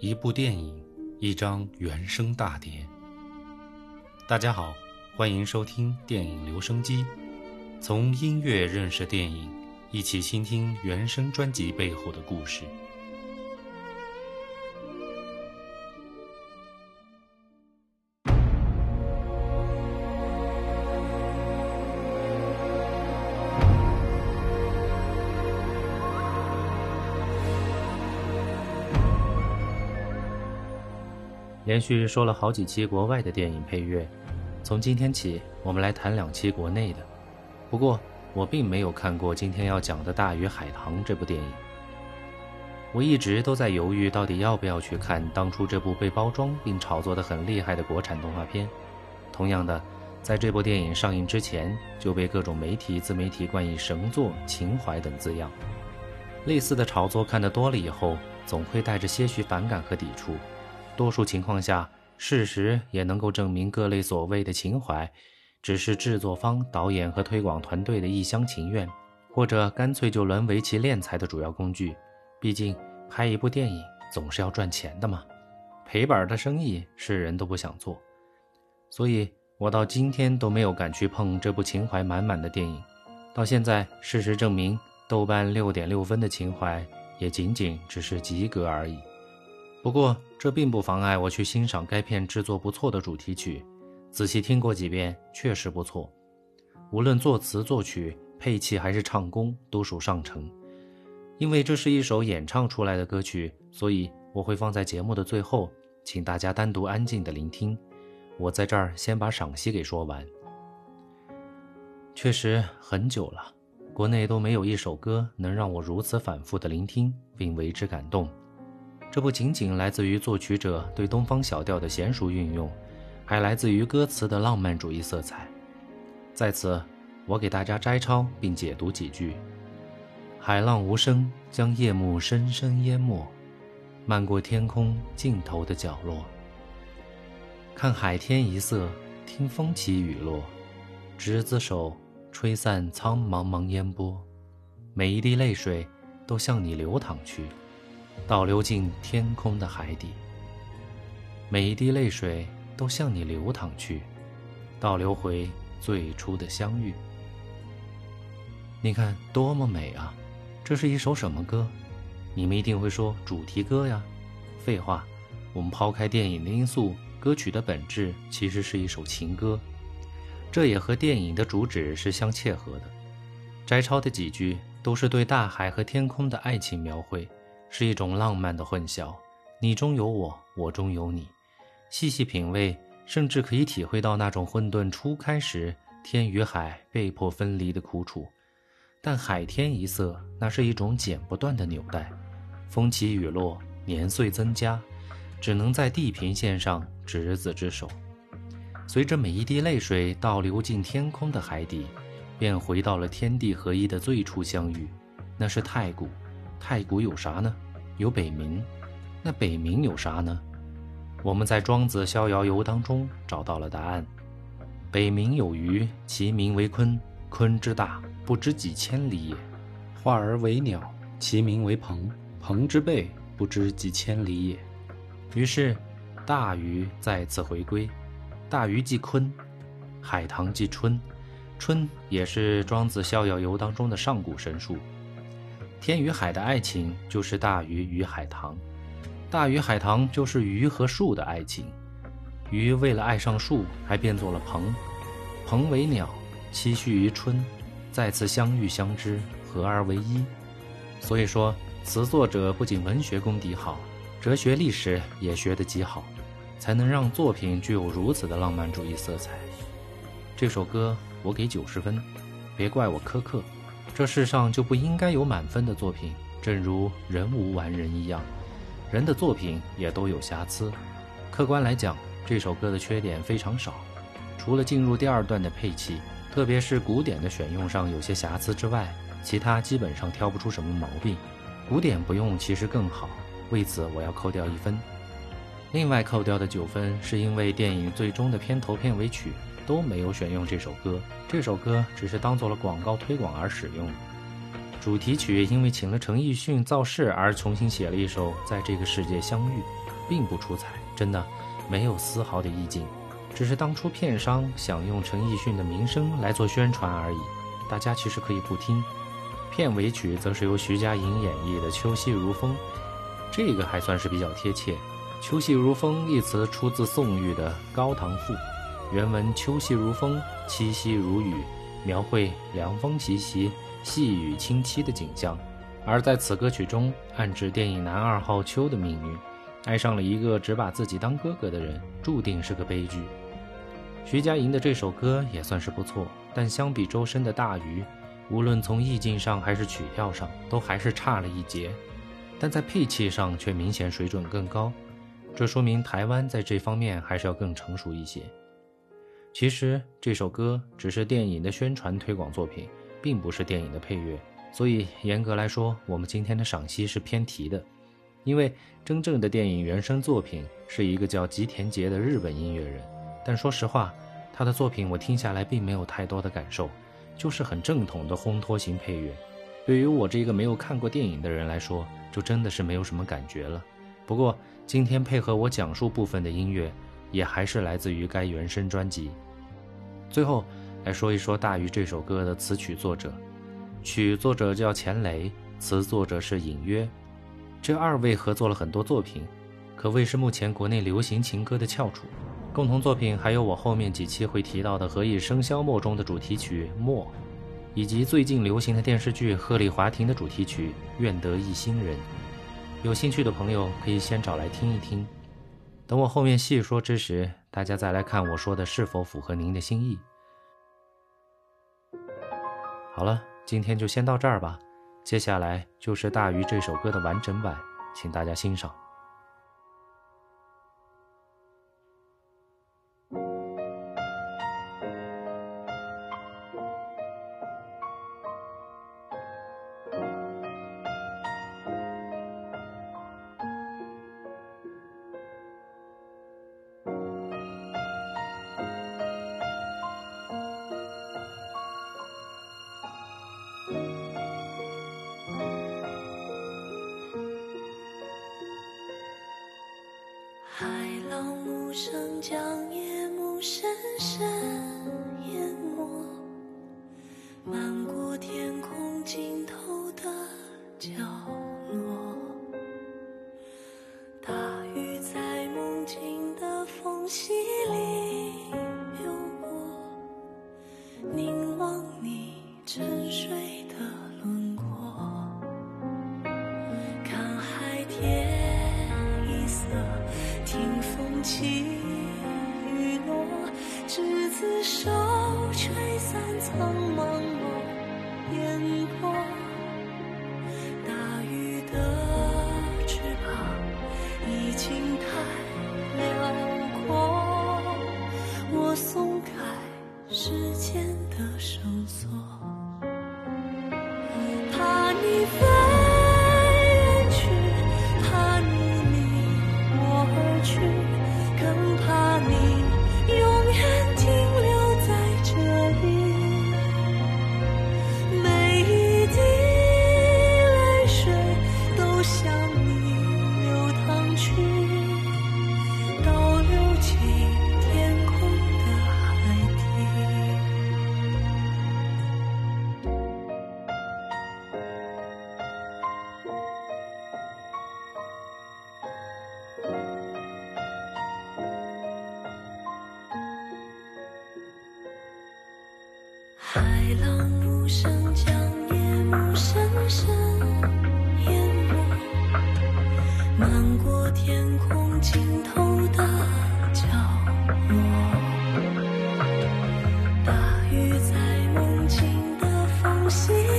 一部电影，一张原声大碟。大家好，欢迎收听电影留声机，从音乐认识电影，一起倾听原声专辑背后的故事。连续说了好几期国外的电影配乐，从今天起，我们来谈两期国内的。不过，我并没有看过今天要讲的《大鱼海棠》这部电影。我一直都在犹豫，到底要不要去看当初这部被包装并炒作的很厉害的国产动画片。同样的，在这部电影上映之前，就被各种媒体、自媒体冠以神作、情怀等字样。类似的炒作看得多了以后，总会带着些许反感和抵触。多数情况下，事实也能够证明各类所谓的情怀，只是制作方、导演和推广团队的一厢情愿，或者干脆就沦为其敛财的主要工具。毕竟，拍一部电影总是要赚钱的嘛，赔本的生意是人都不想做。所以我到今天都没有敢去碰这部情怀满满的电影。到现在，事实证明，豆瓣六点六分的情怀也仅仅只是及格而已。不过，这并不妨碍我去欣赏该片制作不错的主题曲，仔细听过几遍，确实不错。无论作词作曲、配器还是唱功，都属上乘。因为这是一首演唱出来的歌曲，所以我会放在节目的最后，请大家单独安静的聆听。我在这儿先把赏析给说完。确实很久了，国内都没有一首歌能让我如此反复的聆听并为之感动。这不仅仅来自于作曲者对东方小调的娴熟运用，还来自于歌词的浪漫主义色彩。在此，我给大家摘抄并解读几句：海浪无声，将夜幕深深淹没，漫过天空尽头的角落。看海天一色，听风起雨落，执子手，吹散苍茫茫烟波，每一滴泪水都向你流淌去。倒流进天空的海底，每一滴泪水都向你流淌去，倒流回最初的相遇。你看多么美啊！这是一首什么歌？你们一定会说主题歌呀。废话，我们抛开电影的因素，歌曲的本质其实是一首情歌，这也和电影的主旨是相切合的。摘抄的几句都是对大海和天空的爱情描绘。是一种浪漫的混淆，你中有我，我中有你。细细品味，甚至可以体会到那种混沌初开时天与海被迫分离的苦楚。但海天一色，那是一种剪不断的纽带。风起雨落，年岁增加，只能在地平线上执子之手。随着每一滴泪水倒流进天空的海底，便回到了天地合一的最初相遇。那是太古。太古有啥呢？有北冥。那北冥有啥呢？我们在《庄子·逍遥游》当中找到了答案。北冥有鱼，其名为鲲。鲲之大，不知几千里也；化而为鸟，其名为鹏。鹏之背，不知几千里也。于是，大鱼再次回归。大鱼即鲲，海棠即春。春也是《庄子·逍遥游》当中的上古神树。天与海的爱情就是大鱼与海棠，大鱼海棠就是鱼和树的爱情。鱼为了爱上树，还变作了鹏。鹏为鸟，栖息于春，再次相遇相知，合而为一。所以说，词作者不仅文学功底好，哲学历史也学得极好，才能让作品具有如此的浪漫主义色彩。这首歌我给九十分，别怪我苛刻。这世上就不应该有满分的作品，正如人无完人一样，人的作品也都有瑕疵。客观来讲，这首歌的缺点非常少，除了进入第二段的配器，特别是鼓点的选用上有些瑕疵之外，其他基本上挑不出什么毛病。鼓点不用其实更好，为此我要扣掉一分。另外扣掉的九分是因为电影最终的片头片尾曲。都没有选用这首歌，这首歌只是当做了广告推广而使用。主题曲因为请了陈奕迅造势而重新写了一首《在这个世界相遇》，并不出彩，真的没有丝毫的意境，只是当初片商想用陈奕迅的名声来做宣传而已。大家其实可以不听。片尾曲则是由徐佳莹演绎的《秋夕如风》，这个还算是比较贴切。“秋夕如风”一词出自宋玉的《高唐赋》，原文“秋夕如风，凄悌如雨”，描绘凉风习习、细雨清凄的景象。而在此歌曲中，暗指电影男二号秋的命运，爱上了一个只把自己当哥哥的人，注定是个悲剧。徐佳莹的这首歌也算是不错，但相比周深的《大鱼》。无论从意境上还是曲调上，都还是差了一截，但在配器上却明显水准更高，这说明台湾在这方面还是要更成熟一些。其实这首歌只是电影的宣传推广作品，并不是电影的配乐，所以严格来说，我们今天的赏析是偏题的，因为真正的电影原声作品是一个叫吉田杰的日本音乐人，但说实话，他的作品我听下来并没有太多的感受。就是很正统的烘托型配乐，对于我这个没有看过电影的人来说，就真的是没有什么感觉了。不过今天配合我讲述部分的音乐，也还是来自于该原声专辑。最后来说一说《大鱼》这首歌的词曲作者，曲作者叫钱雷，词作者是隐约，这二位合作了很多作品，可谓是目前国内流行情歌的翘楚。共同作品还有我后面几期会提到的《何以笙箫默》中的主题曲《默》，以及最近流行的电视剧《鹤唳华亭》的主题曲《愿得一心人》。有兴趣的朋友可以先找来听一听，等我后面细说之时，大家再来看我说的是否符合您的心意。好了，今天就先到这儿吧，接下来就是《大鱼》这首歌的完整版，请大家欣赏。海浪无声将夜幕深深淹没，漫过天空尽头的角落。海浪无声将夜幕深深淹没，漫过天空尽头的角落。大雨在梦境的缝隙。